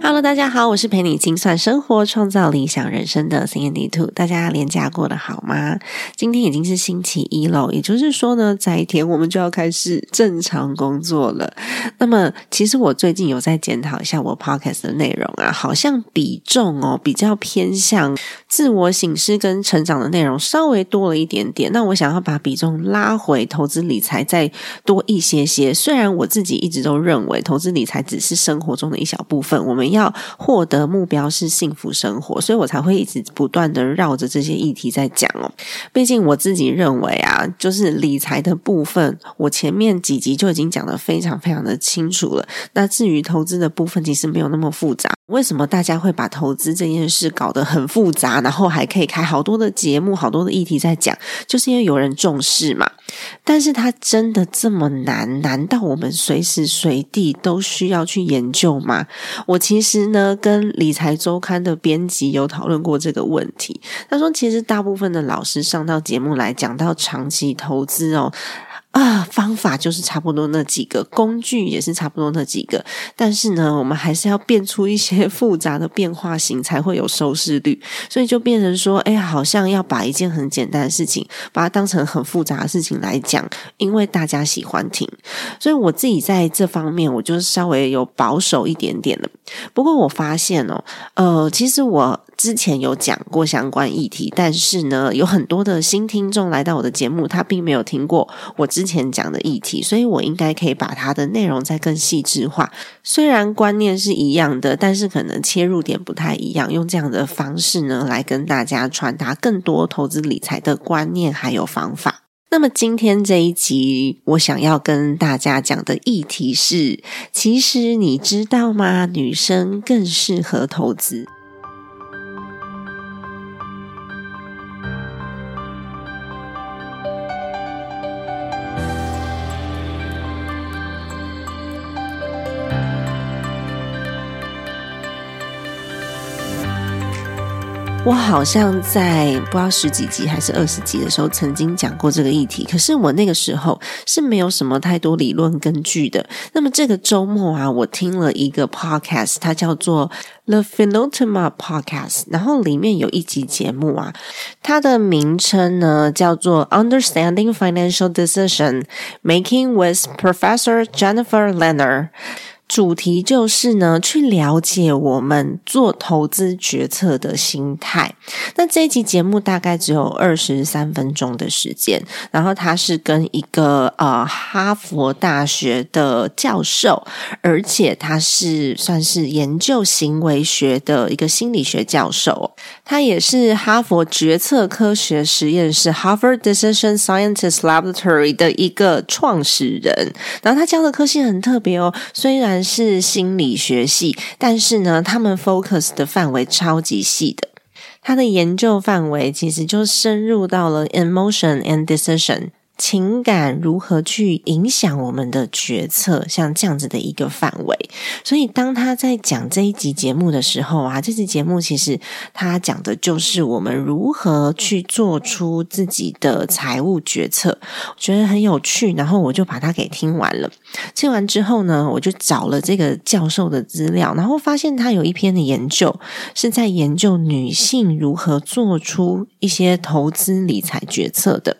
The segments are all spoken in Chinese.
Hello，大家好，我是陪你精算生活、创造理想人生的 Sandy Two。大家连假过得好吗？今天已经是星期一了，也就是说呢，在一天我们就要开始正常工作了。那么，其实我最近有在检讨一下我 Podcast 的内容啊，好像比重哦比较偏向自我醒思跟成长的内容稍微多了一点点。那我想要把比重拉回投资理财再多一些些。虽然我自己一直都认为投资理财只是生活中的一小部分，我们。要获得目标是幸福生活，所以我才会一直不断的绕着这些议题在讲哦。毕竟我自己认为啊，就是理财的部分，我前面几集就已经讲的非常非常的清楚了。那至于投资的部分，其实没有那么复杂。为什么大家会把投资这件事搞得很复杂，然后还可以开好多的节目、好多的议题在讲？就是因为有人重视嘛。但是它真的这么难？难道我们随时随地都需要去研究吗？我其实呢，跟理财周刊的编辑有讨论过这个问题。他说，其实大部分的老师上到节目来讲到长期投资哦。啊，方法就是差不多那几个，工具也是差不多那几个，但是呢，我们还是要变出一些复杂的变化型，才会有收视率。所以就变成说，哎，好像要把一件很简单的事情，把它当成很复杂的事情来讲，因为大家喜欢听。所以我自己在这方面，我就是稍微有保守一点点的。不过我发现哦，呃，其实我。之前有讲过相关议题，但是呢，有很多的新听众来到我的节目，他并没有听过我之前讲的议题，所以我应该可以把它的内容再更细致化。虽然观念是一样的，但是可能切入点不太一样，用这样的方式呢，来跟大家传达更多投资理财的观念还有方法。那么今天这一集，我想要跟大家讲的议题是：其实你知道吗？女生更适合投资。我好像在不知道十几集还是二十集的时候，曾经讲过这个议题。可是我那个时候是没有什么太多理论根据的。那么这个周末啊，我听了一个 podcast，它叫做 The p h e n o t o m a Podcast，然后里面有一集节目啊，它的名称呢叫做 Understanding Financial Decision Making with Professor Jennifer Lenner。主题就是呢，去了解我们做投资决策的心态。那这一集节目大概只有二十三分钟的时间，然后他是跟一个呃哈佛大学的教授，而且他是算是研究行为学的一个心理学教授，他也是哈佛决策科学实验室 （Harvard Decision Scientist Laboratory） 的一个创始人。然后他教的科系很特别哦，虽然。是心理学系，但是呢，他们 focus 的范围超级细的，他的研究范围其实就深入到了 emotion and decision。情感如何去影响我们的决策？像这样子的一个范围，所以当他在讲这一集节目的时候啊，这集节目其实他讲的就是我们如何去做出自己的财务决策，我觉得很有趣。然后我就把它给听完了。听完之后呢，我就找了这个教授的资料，然后发现他有一篇的研究是在研究女性如何做出一些投资理财决策的。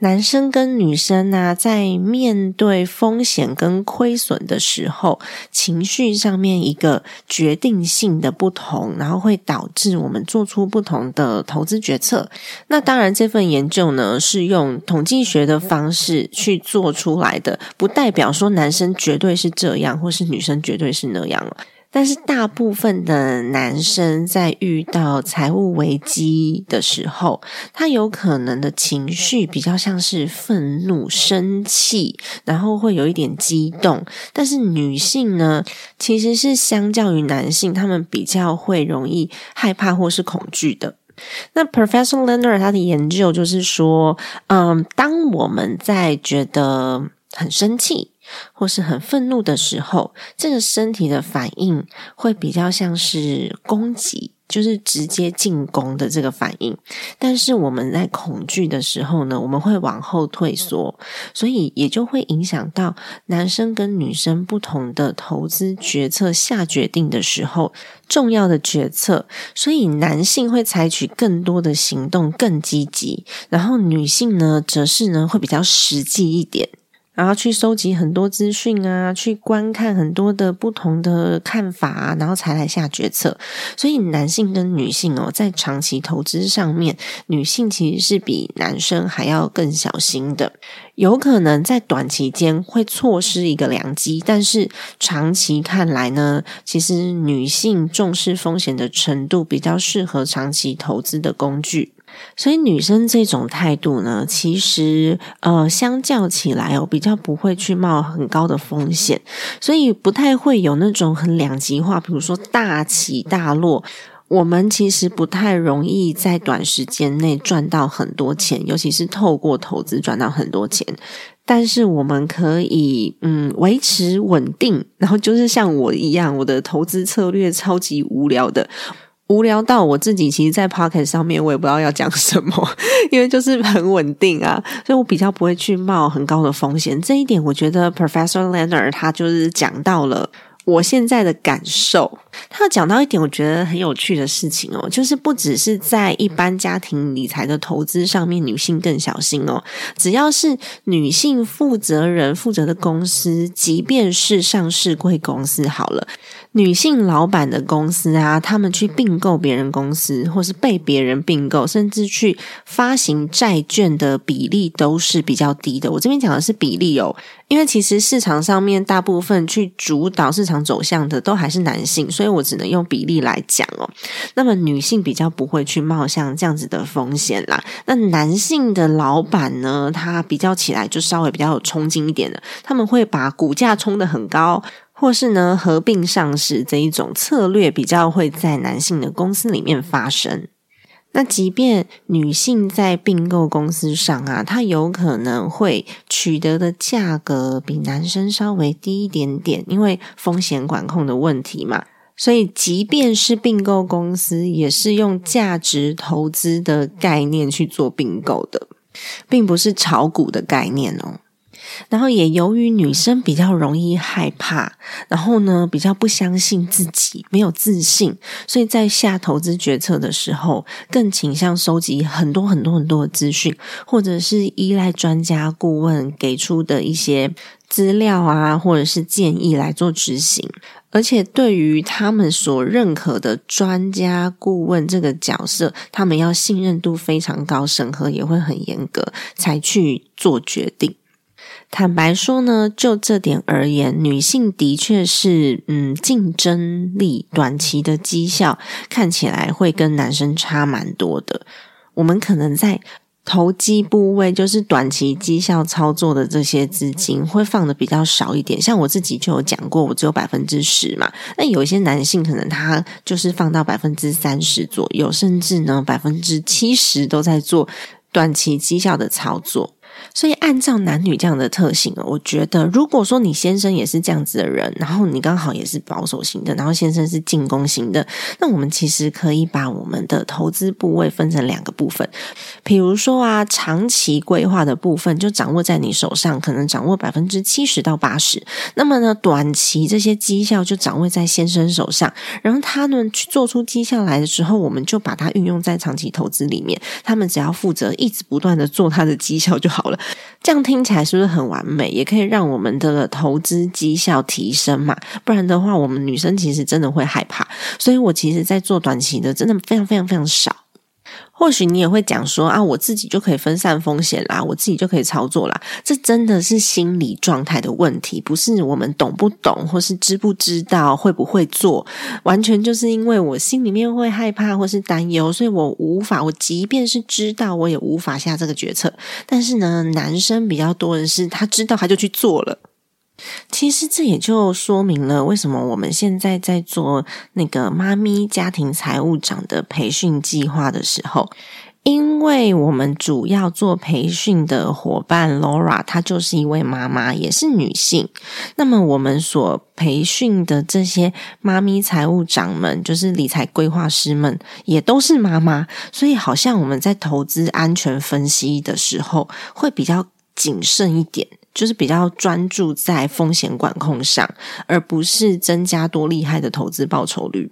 男生跟女生呢，在面对风险跟亏损的时候，情绪上面一个决定性的不同，然后会导致我们做出不同的投资决策。那当然，这份研究呢是用统计学的方式去做出来的，不代表说男生绝对是这样，或是女生绝对是那样了。但是大部分的男生在遇到财务危机的时候，他有可能的情绪比较像是愤怒、生气，然后会有一点激动。但是女性呢，其实是相较于男性，他们比较会容易害怕或是恐惧的。那 Professor Leonard 他的研究就是说，嗯，当我们在觉得很生气或是很愤怒的时候，这个身体的反应会比较像是攻击。就是直接进攻的这个反应，但是我们在恐惧的时候呢，我们会往后退缩，所以也就会影响到男生跟女生不同的投资决策下决定的时候重要的决策。所以男性会采取更多的行动，更积极，然后女性呢，则是呢会比较实际一点。然后去收集很多资讯啊，去观看很多的不同的看法啊，然后才来下决策。所以男性跟女性哦，在长期投资上面，女性其实是比男生还要更小心的。有可能在短期间会错失一个良机，但是长期看来呢，其实女性重视风险的程度比较适合长期投资的工具。所以女生这种态度呢，其实呃，相较起来哦，比较不会去冒很高的风险，所以不太会有那种很两极化，比如说大起大落。我们其实不太容易在短时间内赚到很多钱，尤其是透过投资赚到很多钱。但是我们可以嗯维持稳定，然后就是像我一样，我的投资策略超级无聊的。无聊到我自己，其实，在 Pocket 上面，我也不知道要讲什么，因为就是很稳定啊，所以我比较不会去冒很高的风险。这一点，我觉得 Professor Leonard 他就是讲到了。我现在的感受，他讲到一点，我觉得很有趣的事情哦，就是不只是在一般家庭理财的投资上面，女性更小心哦。只要是女性负责人负责的公司，即便是上市贵公司，好了，女性老板的公司啊，他们去并购别人公司，或是被别人并购，甚至去发行债券的比例都是比较低的。我这边讲的是比例哦。因为其实市场上面大部分去主导市场走向的都还是男性，所以我只能用比例来讲哦。那么女性比较不会去冒像这样子的风险啦。那男性的老板呢，他比较起来就稍微比较有冲劲一点的，他们会把股价冲得很高，或是呢合并上市这一种策略比较会在男性的公司里面发生。那即便女性在并购公司上啊，她有可能会取得的价格比男生稍微低一点点，因为风险管控的问题嘛。所以，即便是并购公司，也是用价值投资的概念去做并购的，并不是炒股的概念哦。然后也由于女生比较容易害怕，然后呢比较不相信自己，没有自信，所以在下投资决策的时候，更倾向收集很多很多很多的资讯，或者是依赖专家顾问给出的一些资料啊，或者是建议来做执行。而且对于他们所认可的专家顾问这个角色，他们要信任度非常高，审核也会很严格，才去做决定。坦白说呢，就这点而言，女性的确是嗯，竞争力短期的绩效看起来会跟男生差蛮多的。我们可能在投机部位，就是短期绩效操作的这些资金会放的比较少一点。像我自己就有讲过，我只有百分之十嘛。那有一些男性可能他就是放到百分之三十左右，甚至呢百分之七十都在做短期绩效的操作。所以，按照男女这样的特性我觉得，如果说你先生也是这样子的人，然后你刚好也是保守型的，然后先生是进攻型的，那我们其实可以把我们的投资部位分成两个部分。比如说啊，长期规划的部分就掌握在你手上，可能掌握百分之七十到八十。那么呢，短期这些绩效就掌握在先生手上，然后他们去做出绩效来的时候，我们就把它运用在长期投资里面。他们只要负责一直不断的做他的绩效就好了。这样听起来是不是很完美？也可以让我们的投资绩效提升嘛？不然的话，我们女生其实真的会害怕。所以我其实，在做短期的，真的非常非常非常少。或许你也会讲说啊，我自己就可以分散风险啦，我自己就可以操作啦。这真的是心理状态的问题，不是我们懂不懂，或是知不知道，会不会做，完全就是因为我心里面会害怕或是担忧，所以我无法，我即便是知道，我也无法下这个决策。但是呢，男生比较多的是，他知道他就去做了。其实这也就说明了为什么我们现在在做那个妈咪家庭财务长的培训计划的时候，因为我们主要做培训的伙伴 Laura，她就是一位妈妈，也是女性。那么我们所培训的这些妈咪财务长们，就是理财规划师们，也都是妈妈，所以好像我们在投资安全分析的时候，会比较谨慎一点。就是比较专注在风险管控上，而不是增加多厉害的投资报酬率。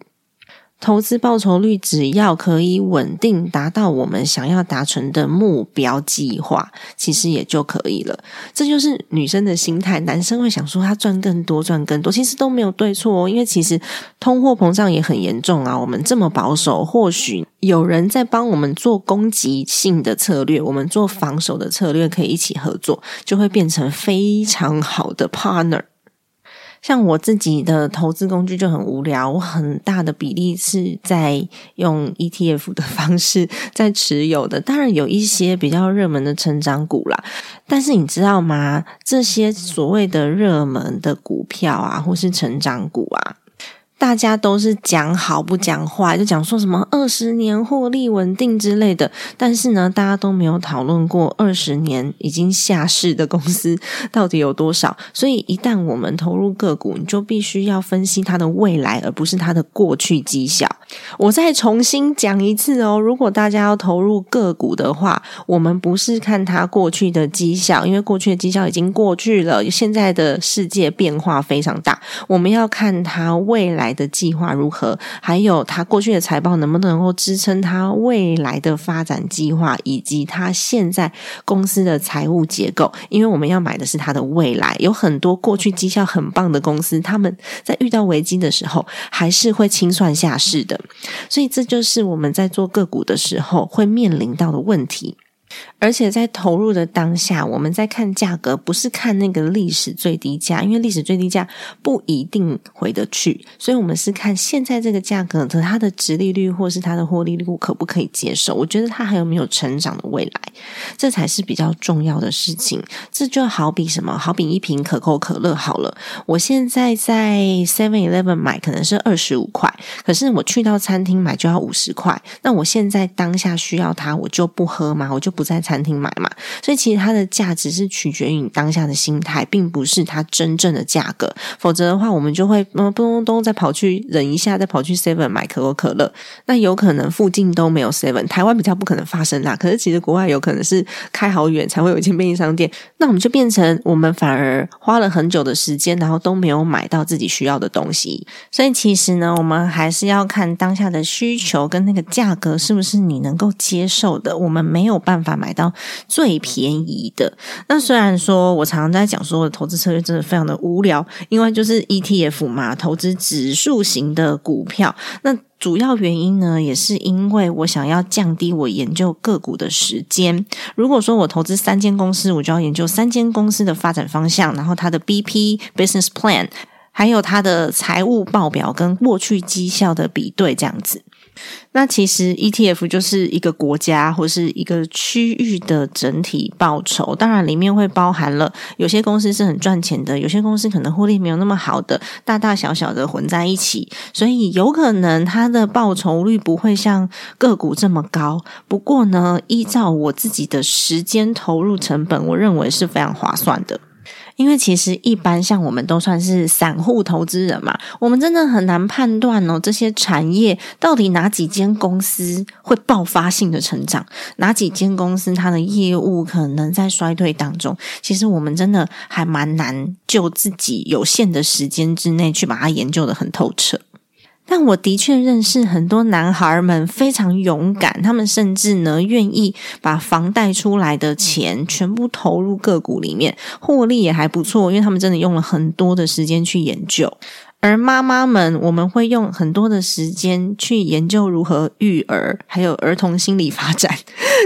投资报酬率只要可以稳定达到我们想要达成的目标计划，其实也就可以了。这就是女生的心态。男生会想说他赚更多，赚更多，其实都没有对错哦。因为其实通货膨胀也很严重啊。我们这么保守，或许有人在帮我们做攻击性的策略，我们做防守的策略，可以一起合作，就会变成非常好的 partner。像我自己的投资工具就很无聊，我很大的比例是在用 ETF 的方式在持有的。当然有一些比较热门的成长股啦，但是你知道吗？这些所谓的热门的股票啊，或是成长股啊。大家都是讲好不讲坏，就讲说什么二十年获利稳定之类的，但是呢，大家都没有讨论过二十年已经下市的公司到底有多少。所以，一旦我们投入个股，你就必须要分析它的未来，而不是它的过去绩效。我再重新讲一次哦，如果大家要投入个股的话，我们不是看它过去的绩效，因为过去的绩效已经过去了，现在的世界变化非常大，我们要看它未来。来的计划如何？还有他过去的财报能不能够支撑他未来的发展计划，以及他现在公司的财务结构？因为我们要买的是他的未来。有很多过去绩效很棒的公司，他们在遇到危机的时候还是会清算下市的。所以这就是我们在做个股的时候会面临到的问题。而且在投入的当下，我们在看价格，不是看那个历史最低价，因为历史最低价不一定回得去，所以我们是看现在这个价格的它的值利率或是它的获利率可不可以接受。我觉得它还有没有成长的未来，这才是比较重要的事情。这就好比什么？好比一瓶可口可乐好了，我现在在 Seven Eleven 买可能是二十五块，可是我去到餐厅买就要五十块。那我现在当下需要它，我就不喝吗？我就不在餐厅买嘛，所以其实它的价值是取决于你当下的心态，并不是它真正的价格。否则的话，我们就会嗯咚咚咚再跑去忍一下，再跑去 Seven 买可口可乐。那有可能附近都没有 Seven，台湾比较不可能发生啦。可是其实国外有可能是开好远才会有一间便利商店。那我们就变成我们反而花了很久的时间，然后都没有买到自己需要的东西。所以其实呢，我们还是要看当下的需求跟那个价格是不是你能够接受的。我们没有办法买到最便宜的。那虽然说我常常在讲说，我的投资策略真的非常的无聊，因为就是 ETF 嘛，投资指数型的股票。那主要原因呢，也是因为我想要降低我研究个股的时间。如果说我投资三间公司，我就要研究三间公司的发展方向，然后它的 BP business plan，还有它的财务报表跟过去绩效的比对，这样子。那其实 ETF 就是一个国家或是一个区域的整体报酬，当然里面会包含了有些公司是很赚钱的，有些公司可能获利没有那么好的，大大小小的混在一起，所以有可能它的报酬率不会像个股这么高。不过呢，依照我自己的时间投入成本，我认为是非常划算的。因为其实一般像我们都算是散户投资人嘛，我们真的很难判断哦，这些产业到底哪几间公司会爆发性的成长，哪几间公司它的业务可能在衰退当中。其实我们真的还蛮难就自己有限的时间之内去把它研究的很透彻。但我的确认识很多男孩们非常勇敢，他们甚至呢愿意把房贷出来的钱全部投入个股里面，获利也还不错，因为他们真的用了很多的时间去研究。而妈妈们，我们会用很多的时间去研究如何育儿，还有儿童心理发展，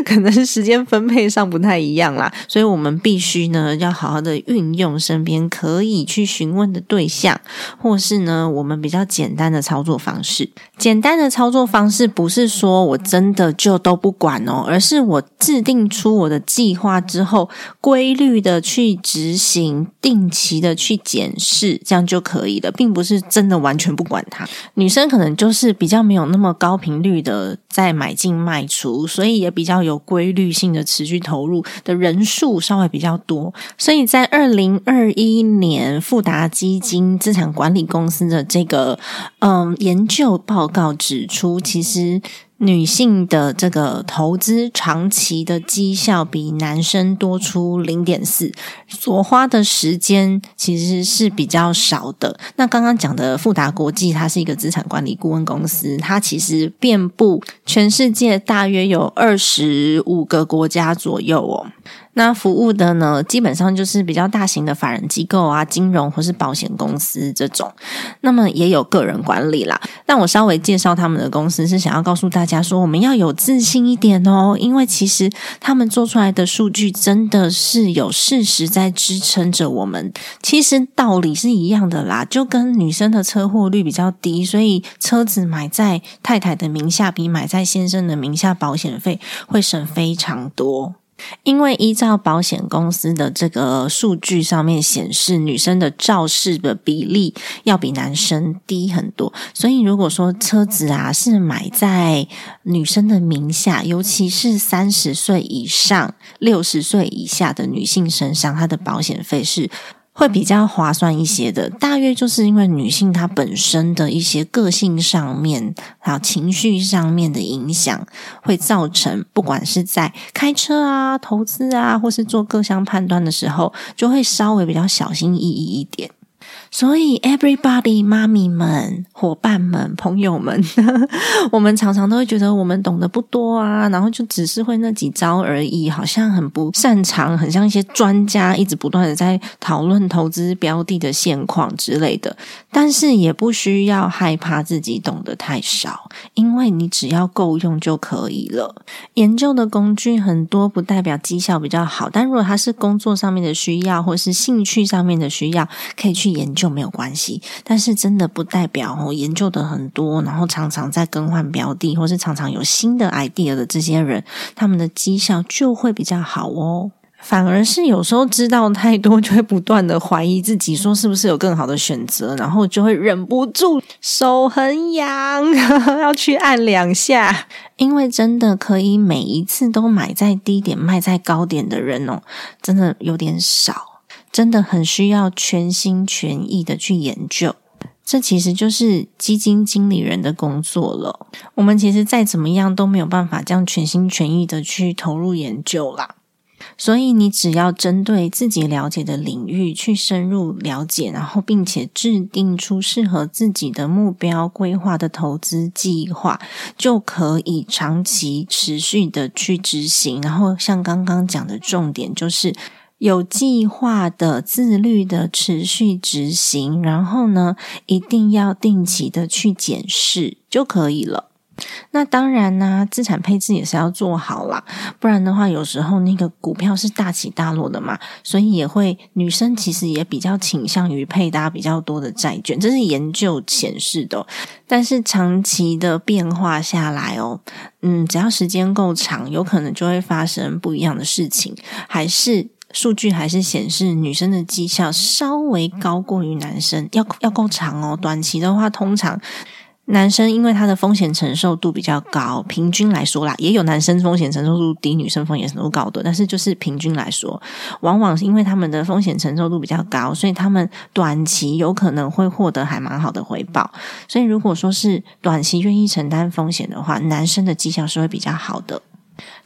可能是时间分配上不太一样啦。所以我们必须呢，要好好的运用身边可以去询问的对象，或是呢，我们比较简单的操作方式。简单的操作方式不是说我真的就都不管哦，而是我制定出我的计划之后，规律的去执行，定期的去检视，这样就可以了，并不。是真的完全不管它，女生可能就是比较没有那么高频率的在买进卖出，所以也比较有有规律性的持续投入的人数稍微比较多。所以在二零二一年，富达基金资产管理公司的这个嗯研究报告指出，其实。女性的这个投资长期的绩效比男生多出零点四，所花的时间其实是比较少的。那刚刚讲的富达国际，它是一个资产管理顾问公司，它其实遍布全世界大约有二十五个国家左右哦。那服务的呢，基本上就是比较大型的法人机构啊、金融或是保险公司这种。那么也有个人管理啦。但我稍微介绍他们的公司，是想要告诉大家说，我们要有自信一点哦，因为其实他们做出来的数据真的是有事实在支撑着我们。其实道理是一样的啦，就跟女生的车祸率比较低，所以车子买在太太的名下，比买在先生的名下，保险费会省非常多。因为依照保险公司的这个数据上面显示，女生的肇事的比例要比男生低很多，所以如果说车子啊是买在女生的名下，尤其是三十岁以上、六十岁以下的女性身上，她的保险费是。会比较划算一些的，大约就是因为女性她本身的一些个性上面，还有情绪上面的影响，会造成不管是在开车啊、投资啊，或是做各项判断的时候，就会稍微比较小心翼翼一点。所以，everybody，妈咪们、伙伴们、朋友们，我们常常都会觉得我们懂得不多啊，然后就只是会那几招而已，好像很不擅长，很像一些专家一直不断的在讨论投资标的的现况之类的。但是也不需要害怕自己懂得太少，因为你只要够用就可以了。研究的工具很多，不代表绩效比较好，但如果它是工作上面的需要，或是兴趣上面的需要，可以去研究。没有关系，但是真的不代表哦，研究的很多，然后常常在更换标的，或是常常有新的 idea 的这些人，他们的绩效就会比较好哦。反而是有时候知道太多，就会不断的怀疑自己，说是不是有更好的选择，然后就会忍不住手很痒，要去按两下。因为真的可以每一次都买在低点卖在高点的人哦，真的有点少。真的很需要全心全意的去研究，这其实就是基金经理人的工作了。我们其实再怎么样都没有办法这样全心全意的去投入研究啦。所以你只要针对自己了解的领域去深入了解，然后并且制定出适合自己的目标规划的投资计划，就可以长期持续的去执行。然后像刚刚讲的重点就是。有计划的、自律的持续执行，然后呢，一定要定期的去检视就可以了。那当然呢，资产配置也是要做好啦，不然的话，有时候那个股票是大起大落的嘛，所以也会女生其实也比较倾向于配搭比较多的债券，这是研究显示的。但是长期的变化下来哦，嗯，只要时间够长，有可能就会发生不一样的事情，还是。数据还是显示女生的绩效稍微高过于男生，要要够长哦。短期的话，通常男生因为他的风险承受度比较高，平均来说啦，也有男生风险承受度低，女生风险承受度高的，但是就是平均来说，往往是因为他们的风险承受度比较高，所以他们短期有可能会获得还蛮好的回报。所以如果说是短期愿意承担风险的话，男生的绩效是会比较好的。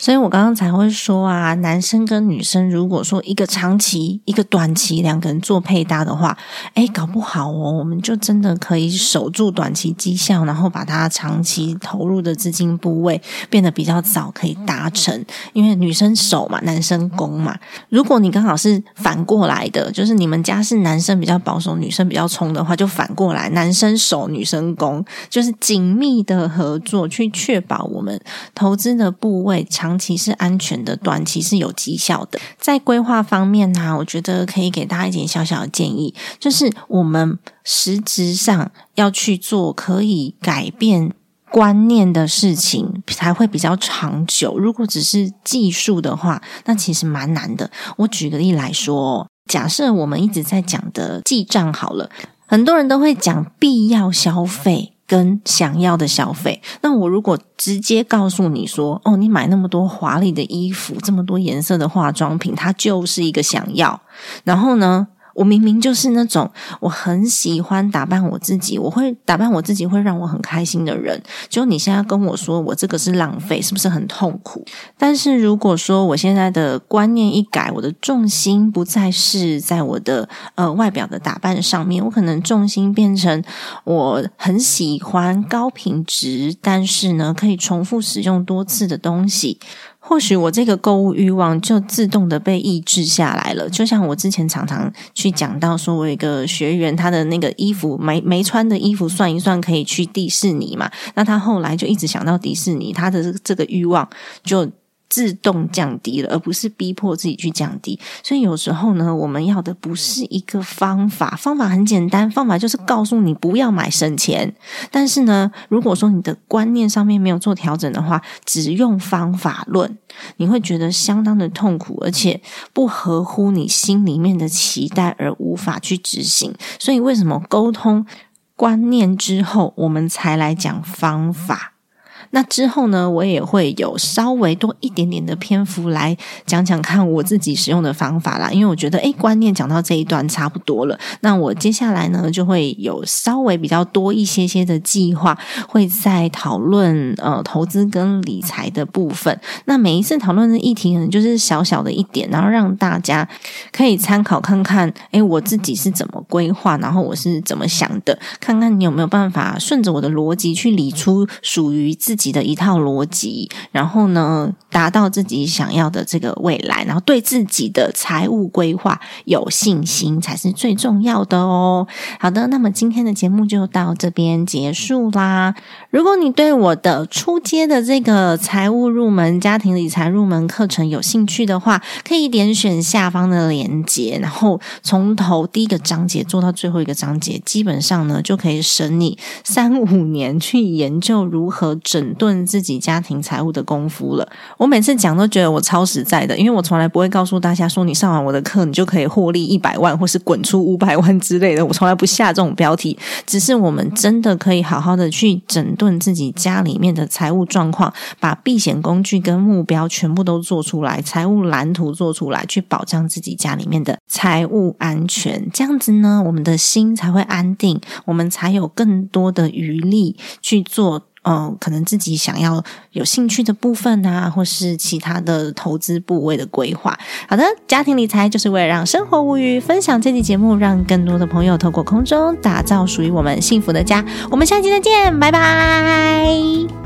所以我刚刚才会说啊，男生跟女生如果说一个长期、一个短期，两个人做配搭的话，哎，搞不好哦，我们就真的可以守住短期绩效，然后把它长期投入的资金部位变得比较早可以达成。因为女生守嘛，男生攻嘛。如果你刚好是反过来的，就是你们家是男生比较保守，女生比较冲的话，就反过来，男生守，女生攻，就是紧密的合作，去确保我们投资的部位长。长期是安全的，短期是有绩效的。在规划方面呢，我觉得可以给大家一点小小的建议，就是我们实质上要去做可以改变观念的事情，才会比较长久。如果只是技术的话，那其实蛮难的。我举个例来说，假设我们一直在讲的记账好了，很多人都会讲必要消费。跟想要的消费，那我如果直接告诉你说，哦，你买那么多华丽的衣服，这么多颜色的化妆品，它就是一个想要，然后呢？我明明就是那种我很喜欢打扮我自己，我会打扮我自己会让我很开心的人。就你现在跟我说我这个是浪费，是不是很痛苦？但是如果说我现在的观念一改，我的重心不再是在我的呃外表的打扮上面，我可能重心变成我很喜欢高品质，但是呢可以重复使用多次的东西。或许我这个购物欲望就自动的被抑制下来了。就像我之前常常去讲到，说我一个学员，他的那个衣服没没穿的衣服算一算可以去迪士尼嘛？那他后来就一直想到迪士尼，他的这个欲望就。自动降低了，而不是逼迫自己去降低。所以有时候呢，我们要的不是一个方法，方法很简单，方法就是告诉你不要买省钱。但是呢，如果说你的观念上面没有做调整的话，只用方法论，你会觉得相当的痛苦，而且不合乎你心里面的期待，而无法去执行。所以为什么沟通观念之后，我们才来讲方法？那之后呢，我也会有稍微多一点点的篇幅来讲讲看我自己使用的方法啦。因为我觉得，诶观念讲到这一段差不多了。那我接下来呢，就会有稍微比较多一些些的计划，会在讨论呃投资跟理财的部分。那每一次讨论的议题，可能就是小小的一点，然后让大家可以参考看看，诶我自己是怎么规划，然后我是怎么想的，看看你有没有办法顺着我的逻辑去理出属于自己。己的一套逻辑，然后呢，达到自己想要的这个未来，然后对自己的财务规划有信心，才是最重要的哦。好的，那么今天的节目就到这边结束啦。如果你对我的初阶的这个财务入门、家庭理财入门课程有兴趣的话，可以点选下方的链接，然后从头第一个章节做到最后一个章节，基本上呢就可以省你三五年去研究如何整。顿自己家庭财务的功夫了。我每次讲都觉得我超实在的，因为我从来不会告诉大家说你上完我的课，你就可以获利一百万，或是滚出五百万之类的。我从来不下这种标题，只是我们真的可以好好的去整顿自己家里面的财务状况，把避险工具跟目标全部都做出来，财务蓝图做出来，去保障自己家里面的财务安全。这样子呢，我们的心才会安定，我们才有更多的余力去做。嗯，可能自己想要有兴趣的部分啊，或是其他的投资部位的规划。好的，家庭理财就是为了让生活无余。分享这期节目，让更多的朋友透过空中打造属于我们幸福的家。我们下期再见，拜拜。